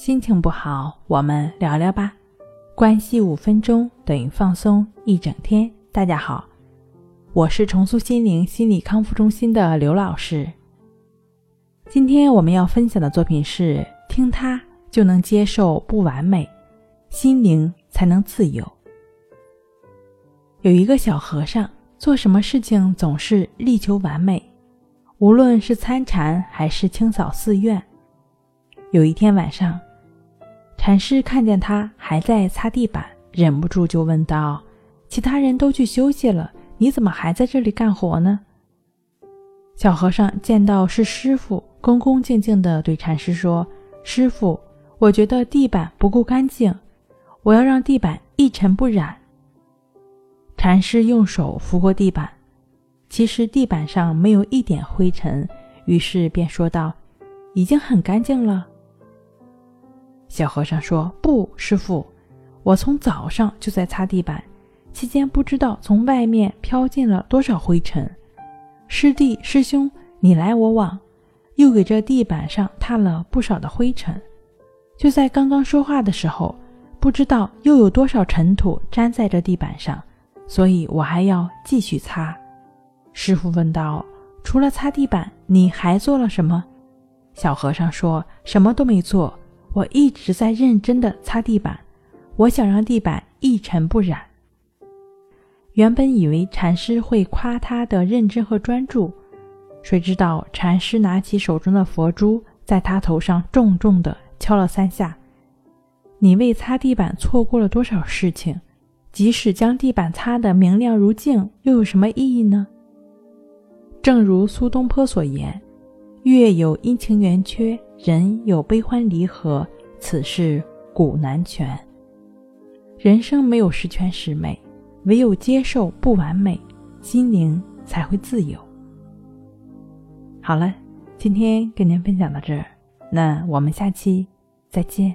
心情不好，我们聊聊吧。关系五分钟等于放松一整天。大家好，我是重塑心灵心理康复中心的刘老师。今天我们要分享的作品是：听他就能接受不完美，心灵才能自由。有一个小和尚，做什么事情总是力求完美，无论是参禅还是清扫寺院。有一天晚上，禅师看见他还在擦地板，忍不住就问道：“其他人都去休息了，你怎么还在这里干活呢？”小和尚见到是师傅，恭恭敬敬地对禅师说：“师傅，我觉得地板不够干净，我要让地板一尘不染。”禅师用手拂过地板，其实地板上没有一点灰尘，于是便说道：“已经很干净了。”小和尚说：“不，师傅，我从早上就在擦地板，期间不知道从外面飘进了多少灰尘。师弟师兄你来我往，又给这地板上踏了不少的灰尘。就在刚刚说话的时候，不知道又有多少尘土粘在这地板上，所以我还要继续擦。”师傅问道：“除了擦地板，你还做了什么？”小和尚说：“什么都没做。”我一直在认真的擦地板，我想让地板一尘不染。原本以为禅师会夸他的认真和专注，谁知道禅师拿起手中的佛珠，在他头上重重的敲了三下。你为擦地板错过了多少事情？即使将地板擦得明亮如镜，又有什么意义呢？正如苏东坡所言。月有阴晴圆缺，人有悲欢离合，此事古难全。人生没有十全十美，唯有接受不完美，心灵才会自由。好了，今天跟您分享到这儿，那我们下期再见。